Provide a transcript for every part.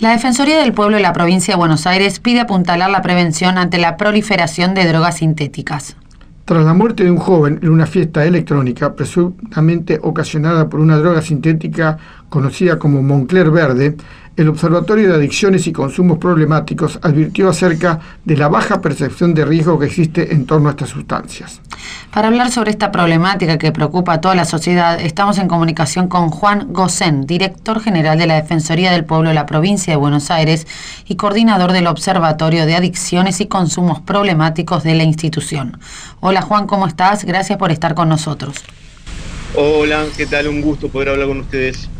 La Defensoría del Pueblo de la provincia de Buenos Aires pide apuntalar la prevención ante la proliferación de drogas sintéticas. Tras la muerte de un joven en una fiesta electrónica presuntamente ocasionada por una droga sintética conocida como Moncler Verde, el Observatorio de Adicciones y Consumos Problemáticos advirtió acerca de la baja percepción de riesgo que existe en torno a estas sustancias. Para hablar sobre esta problemática que preocupa a toda la sociedad, estamos en comunicación con Juan Gosén, director general de la Defensoría del Pueblo de la provincia de Buenos Aires y coordinador del Observatorio de Adicciones y Consumos Problemáticos de la institución. Hola Juan, ¿cómo estás? Gracias por estar con nosotros. Hola, ¿qué tal? Un gusto poder hablar con ustedes.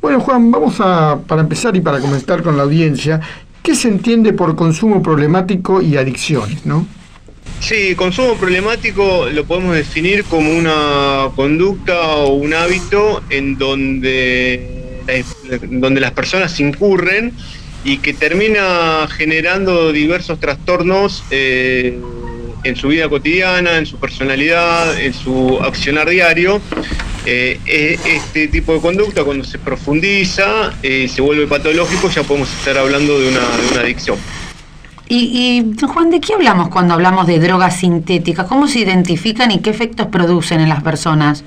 Bueno, Juan, vamos a, para empezar y para comentar con la audiencia, ¿qué se entiende por consumo problemático y adicciones, no? Sí, consumo problemático lo podemos definir como una conducta o un hábito en donde, donde las personas incurren y que termina generando diversos trastornos eh, en su vida cotidiana, en su personalidad, en su accionar diario. Eh, e, este tipo de conducta, cuando se profundiza, eh, se vuelve patológico, ya podemos estar hablando de una, adicción. Y, y, Juan, ¿de qué hablamos cuando hablamos de drogas sintéticas? ¿Cómo se identifican y qué efectos producen en las personas?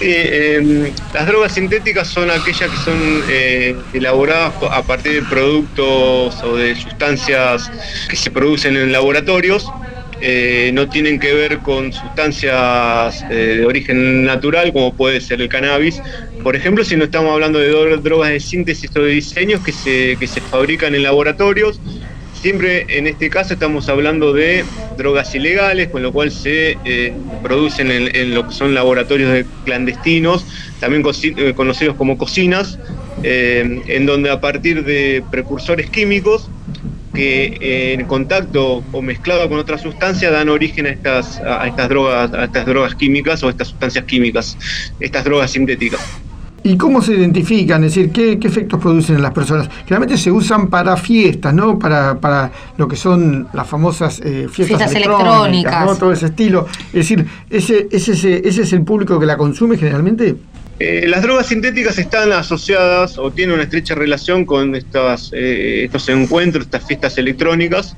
Em, las drogas sintéticas son aquellas que son eh, elaboradas a partir de productos o de sustancias que se producen en laboratorios eh, no tienen que ver con sustancias eh, de origen natural, como puede ser el cannabis. Por ejemplo, si no estamos hablando de drogas de síntesis o de diseños que se, que se fabrican en laboratorios, siempre en este caso estamos hablando de drogas ilegales, con lo cual se eh, producen en, lo que son laboratorios clandestinos, también conocidos como cocinas, en donde a partir de precursores químicos que eh, en contacto o mezclado con otra sustancia dan origen a estas, a estas drogas, a estas drogas químicas o estas sustancias químicas, estas drogas sintéticas. ¿Y cómo se identifican? Es decir, ¿qué, efectos producen en las personas? Generalmente se usan para fiestas, ¿no? Para, para lo que son las famosas eh, fiestas, electrónicas, ¿no? Todo ese estilo. Es decir, ¿ese, ese, ese es el público que la consume generalmente? Eh, las drogas sintéticas están asociadas o tienen una estrecha relación con estas, eh, estos encuentros, estas fiestas electrónicas,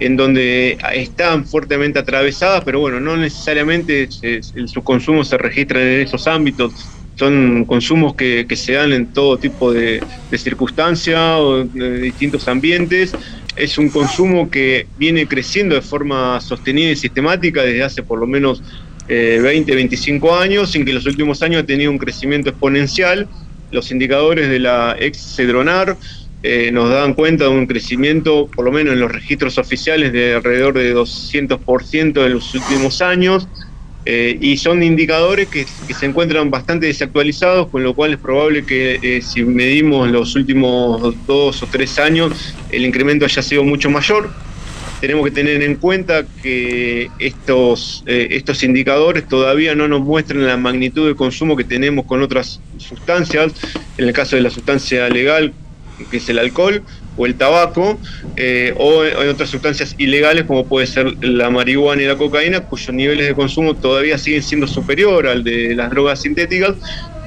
en donde están fuertemente atravesadas, pero bueno, no necesariamente su consumo se registra en esos ámbitos. Son consumos que, se dan en todo tipo de, de circunstancias o de distintos ambientes. Es un consumo que viene creciendo de forma sostenida y sistemática desde hace por lo menos 20, eh, 25 años, sin que en los últimos años ha tenido un crecimiento exponencial. Los indicadores de la ex Cedronar eh, nos dan cuenta de un crecimiento, por lo menos en los registros oficiales, de alrededor de 200% en los últimos años. Eh, y son indicadores que, se encuentran bastante desactualizados, con lo cual es probable que si medimos los últimos dos o tres años, el incremento haya sido mucho mayor tenemos que tener en cuenta que estos, eh, estos indicadores todavía no nos muestran la magnitud de consumo que tenemos con otras sustancias, en el caso de la sustancia legal, que es el alcohol o el tabaco, eh, o en otras sustancias ilegales como puede ser la marihuana y la cocaína, cuyos niveles de consumo todavía siguen siendo superior al de las drogas sintéticas,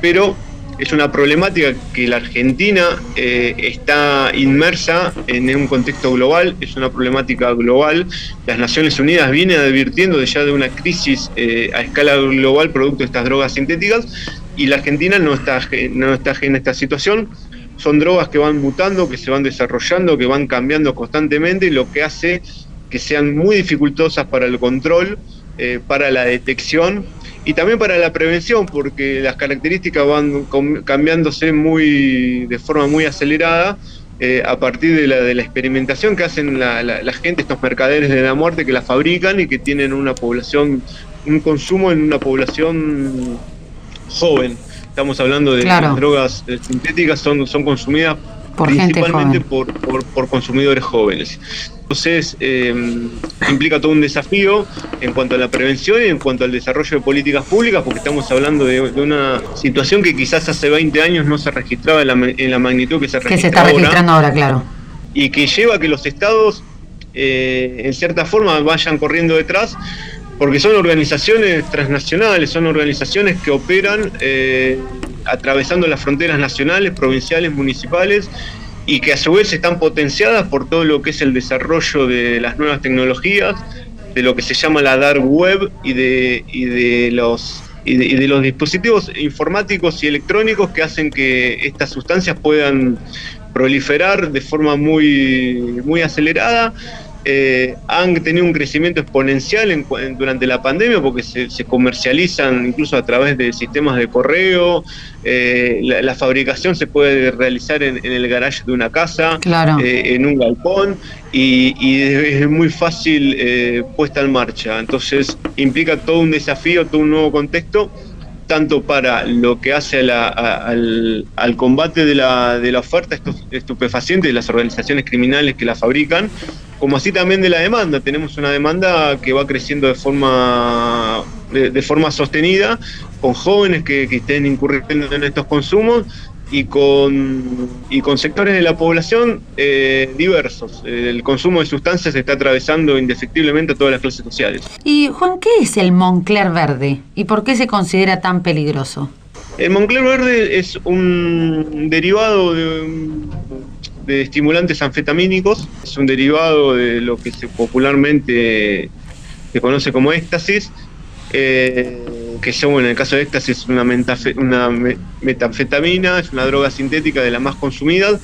pero es una problemática que la Argentina eh, está inmersa en un contexto global, es una problemática global. Las Naciones Unidas vienen advirtiendo ya de una crisis eh, a escala global producto de estas drogas sintéticas y la Argentina no está, no está a esta situación. Son drogas que van mutando, que se van desarrollando, que van cambiando constantemente, lo que hace que sean muy dificultosas para el control, eh, para la detección y también para la prevención, porque las características van cambiándose muy de forma muy acelerada eh, a partir de la, de la experimentación que hacen la, gente, estos mercaderes de la muerte que la fabrican y que tienen una población, un consumo en una población joven. Estamos hablando de las drogas sintéticas, son, son consumidas principalmente por, por, consumidores jóvenes. Entonces, em, implica todo un desafío en cuanto a la prevención y en cuanto al desarrollo de políticas públicas, porque estamos hablando de, una situación que quizás hace 20 años no se registraba en la, magnitud que se registra Que se está registrando ahora, claro. Y que lleva a que los estados, eh, en cierta forma, vayan corriendo detrás porque son organizaciones transnacionales, son organizaciones que operan eh, atravesando las fronteras nacionales, provinciales, municipales y que a su vez están potenciadas por todo lo que es el desarrollo de las nuevas tecnologías, de lo que se llama la dark web y de, y de los y de, los dispositivos informáticos y electrónicos que hacen que estas sustancias puedan proliferar de forma muy, muy acelerada eh, han tenido un crecimiento exponencial durante la pandemia porque se, comercializan incluso a través de sistemas de correo, eh, la, fabricación se puede realizar en, el garaje de una casa, eh, en un galpón y, es muy fácil puesta en marcha. Entonces implica todo un desafío, todo un nuevo contexto tanto para lo que hace al, combate de la, de la oferta estupefaciente de las organizaciones criminales que la fabrican, como así también de la demanda. Tenemos una demanda que va creciendo de forma, de, forma sostenida, con jóvenes que, estén incurriendo en estos consumos y con, y con sectores de la población eh, diversos. El consumo de sustancias está atravesando indefectiblemente a todas las clases sociales. Y Juan, ¿qué es el Moncler verde y por qué se considera tan peligroso? El Moncler verde es un derivado de, de estimulantes anfetamínicos, es un derivado de lo que se popularmente se conoce como éxtasis. Eh, que son, en el caso de éxtasis, es una, una metanfetamina, es una droga sintética de las más consumidas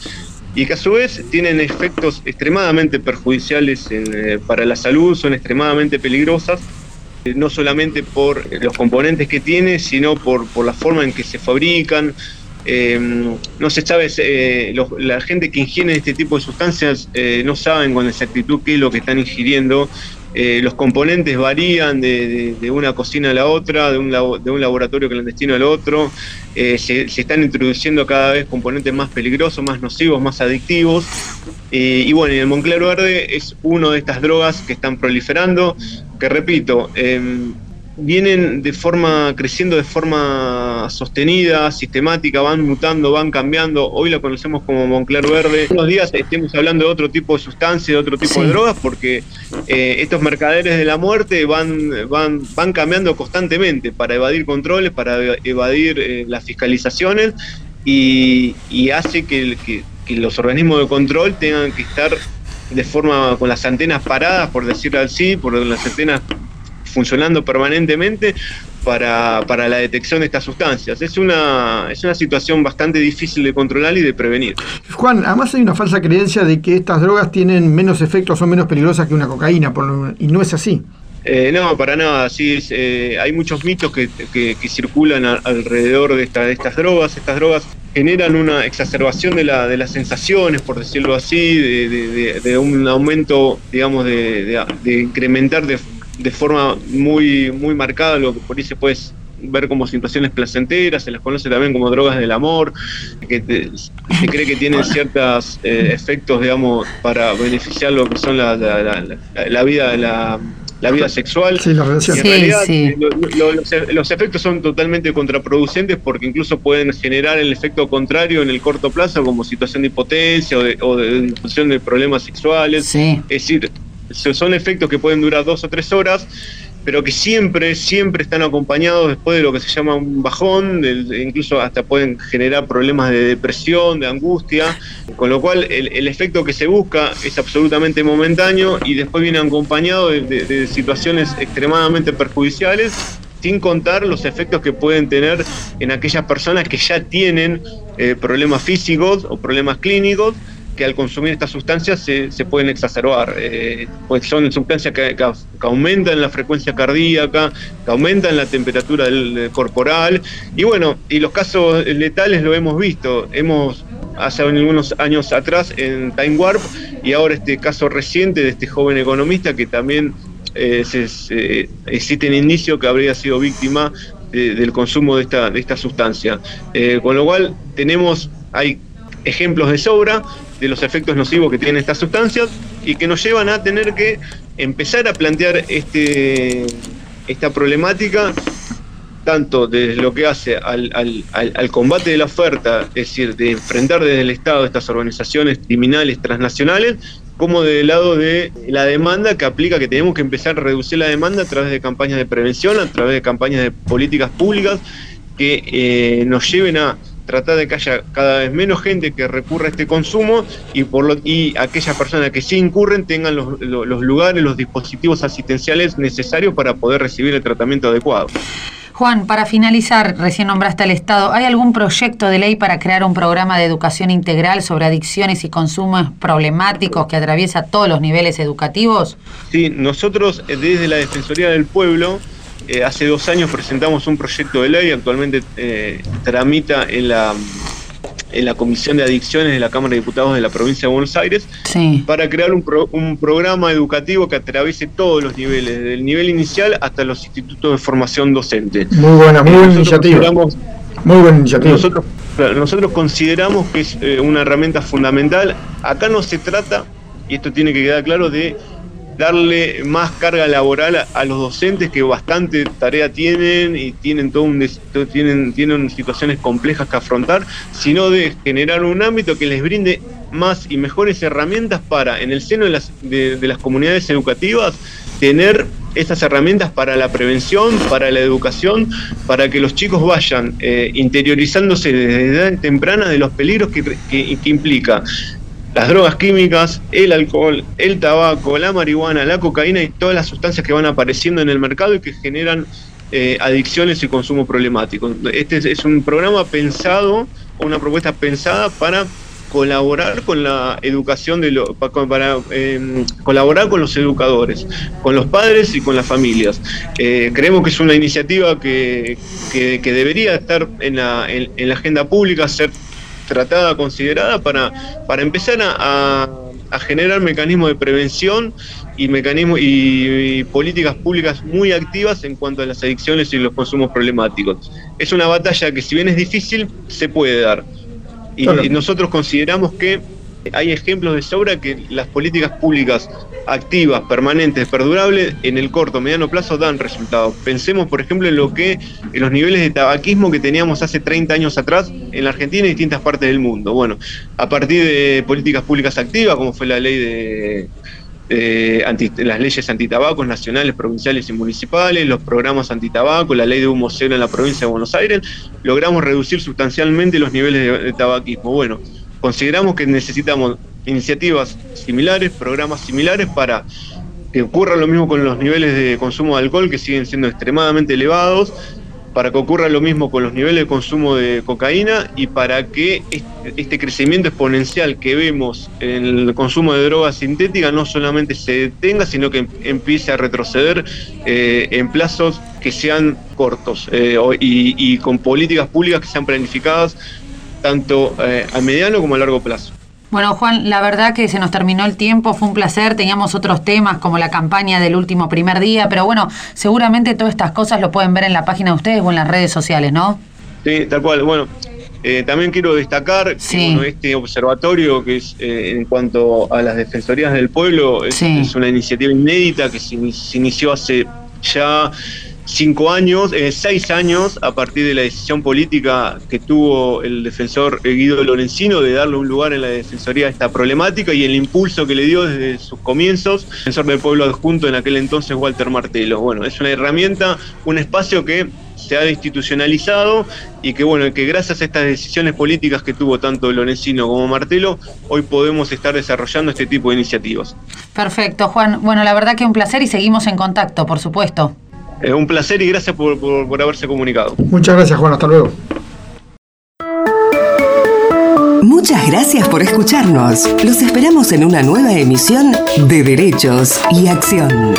y que a su vez tienen efectos extremadamente perjudiciales eh, para la salud, son extremadamente peligrosas, eh, no solamente por los componentes que tiene, sino por, por la forma en que se fabrican. Eh, no se sabe, la gente que ingiere este tipo de sustancias no saben con exactitud qué es lo que están ingiriendo eh, los componentes varían de, una cocina a la otra, de un, laboratorio clandestino al otro. Eh, se, están introduciendo cada vez componentes más peligrosos, más nocivos, más adictivos. Eh, y bueno, el Moncler Verde es uno de estas drogas que están proliferando, que repito, em, vienen de forma, creciendo de forma sostenida, sistemática, van mutando, van cambiando. Hoy la conocemos como Moncler Verde. Unos días estemos hablando de otro tipo de sustancia, de otro tipo de drogas, porque eh, estos mercaderes de la muerte van, van, van cambiando constantemente para evadir controles, para evadir eh, las fiscalizaciones y, hace que, que, que los organismos de control tengan que estar de forma con las antenas paradas, por decirlo así, por las antenas funcionando permanentemente para, para, la detección de estas sustancias. Es una, es una situación bastante difícil de controlar y de prevenir. Juan, además hay una falsa creencia de que estas drogas tienen menos efectos, son menos peligrosas que una cocaína, por y no es así. Eh, no, para nada. Sí, eh, hay muchos mitos que, que, circulan alrededor de, esta, de estas drogas. Estas drogas generan una exacerbación de, la, de las sensaciones, por decirlo así, de, de, de un aumento, digamos, de, incrementar de, de forma muy, muy marcada lo que por ahí se puede ver como situaciones placenteras, se las conoce también como drogas del amor, que se cree que tienen ciertos eh, efectos, digamos, para beneficiar lo que son la, la, vida la, la vida sexual. Sí, la relación. en realidad los, efectos son totalmente contraproducentes porque incluso pueden generar el efecto contrario en el corto plazo como situación de impotencia o de, o de, de problemas sexuales. Es decir, son efectos que pueden durar dos o tres horas, pero que siempre, siempre están acompañados después de lo que se llama un bajón, incluso hasta pueden generar problemas de depresión, de angustia, con lo cual el, efecto que se busca es absolutamente momentáneo y después viene acompañado de, situaciones extremadamente perjudiciales sin contar los efectos que pueden tener en aquellas personas que ya tienen eh, problemas físicos o problemas clínicos que al consumir estas sustancias se, se pueden exacerbar, eh, pues son sustancias que, aumentan la frecuencia cardíaca, que aumentan la temperatura corporal, y bueno, y los casos letales lo hemos visto, hemos hace algunos años atrás en Time Warp, y ahora este caso reciente de este joven economista que también eh, se, existe un indicio que habría sido víctima del consumo de esta, de esta sustancia. Eh, con lo cual tenemos, hay ejemplos de sobra de los efectos nocivos que tienen estas sustancias y que nos llevan a tener que empezar a plantear este, esta problemática tanto desde lo que hace al, combate de la oferta, es decir, de enfrentar desde el Estado estas organizaciones criminales transnacionales, como del lado de la demanda que aplica que tenemos que empezar a reducir la demanda a través de campañas de prevención, a través de campañas de políticas públicas que eh, nos lleven a tratar de que haya cada vez menos gente que recurra a este consumo y por lo, y aquellas personas que sí incurren tengan los, los lugares, los dispositivos asistenciales necesarios para poder recibir el tratamiento adecuado. Juan, para finalizar, recién nombraste al Estado, ¿hay algún proyecto de ley para crear un programa de educación integral sobre adicciones y consumos problemáticos que atraviesa todos los niveles educativos? Sí, nosotros eh, desde la Defensoría del Pueblo eh, hace dos años presentamos un proyecto de ley, actualmente eh, tramita en la, en la Comisión de Adicciones de la Cámara de Diputados de la provincia de Buenos Aires, para crear un, un programa educativo que atraviese todos los niveles, desde el nivel inicial hasta los institutos de formación docente. Muy buena, muy buena iniciativa. Muy buena iniciativa. Nosotros, nosotros consideramos que es eh, una herramienta fundamental. Acá no se trata, y esto tiene que quedar claro, de darle más carga laboral a, los docentes que bastante tarea tienen y tienen todo un tienen tienen situaciones complejas que afrontar, sino de generar un ámbito que les brinde más y mejores herramientas para en el seno de las de, las comunidades educativas tener estas herramientas para la prevención, para la educación, para que los chicos vayan eh, interiorizándose desde edad temprana de los peligros que, que implica las drogas químicas, el alcohol, el tabaco, la marihuana, la cocaína y todas las sustancias que van apareciendo en el mercado y que generan eh, adicciones y consumo problemático. Este es, un programa pensado, una propuesta pensada para colaborar con la educación de lo, para, em, colaborar con los educadores, con los padres y con las familias. Eh, creemos que es una iniciativa que, debería estar en la, en la agenda pública, ser tratada, considerada para, para empezar a, generar mecanismos de prevención y mecanismos y, políticas públicas muy activas en cuanto a las adicciones y los consumos problemáticos. Es una batalla que si bien es difícil, se puede dar. y nosotros consideramos que hay ejemplos de sobra que las políticas públicas activas, permanentes, perdurables, en el corto, mediano plazo dan resultados. Pensemos, por ejemplo, en lo que, en los niveles de tabaquismo que teníamos hace 30 años atrás en la Argentina y distintas partes del mundo. Bueno, a partir de políticas públicas activas, como fue la ley de las leyes antitabacos nacionales, provinciales y municipales, los programas antitabaco, la ley de humo cero en la provincia de Buenos Aires, logramos reducir sustancialmente los niveles de tabaquismo. Bueno, consideramos que necesitamos iniciativas similares, programas similares para que ocurra lo mismo con los niveles de consumo de alcohol que siguen siendo extremadamente elevados, para que ocurra lo mismo con los niveles de consumo de cocaína y para que este crecimiento exponencial que vemos en el consumo de drogas sintéticas no solamente se detenga, sino que empiece a retroceder eh, en plazos que sean cortos eh, y, con políticas públicas que sean planificadas tanto eh, a mediano como a largo plazo. Bueno, Juan, la verdad que se nos terminó el tiempo, fue un placer, teníamos otros temas como la campaña del último primer día, pero bueno, seguramente todas estas cosas lo pueden ver en la página de ustedes o en las redes sociales, ¿no? Sí, tal cual. Bueno, eh, también quiero destacar que este observatorio, que es eh, en cuanto a las defensorías del pueblo, es, una iniciativa inédita que se inició hace ya cinco años, eh, seis años, a partir de la decisión política que tuvo el defensor Guido Lorenzino de darle un lugar en la defensoría a esta problemática y el impulso que le dio desde sus comienzos, defensor del pueblo adjunto en aquel entonces Walter Martelo. Bueno, es una herramienta, un espacio que se ha institucionalizado y que bueno, que gracias a estas decisiones políticas que tuvo tanto Lorenzino como Martelo, hoy podemos estar desarrollando este tipo de iniciativas. Perfecto, Juan. Bueno, la verdad que un placer y seguimos en contacto, por supuesto. Es un placer y gracias por, por haberse comunicado. Muchas gracias, Juan. Hasta luego. Muchas gracias por escucharnos. Los esperamos en una nueva emisión de Derechos y Acción.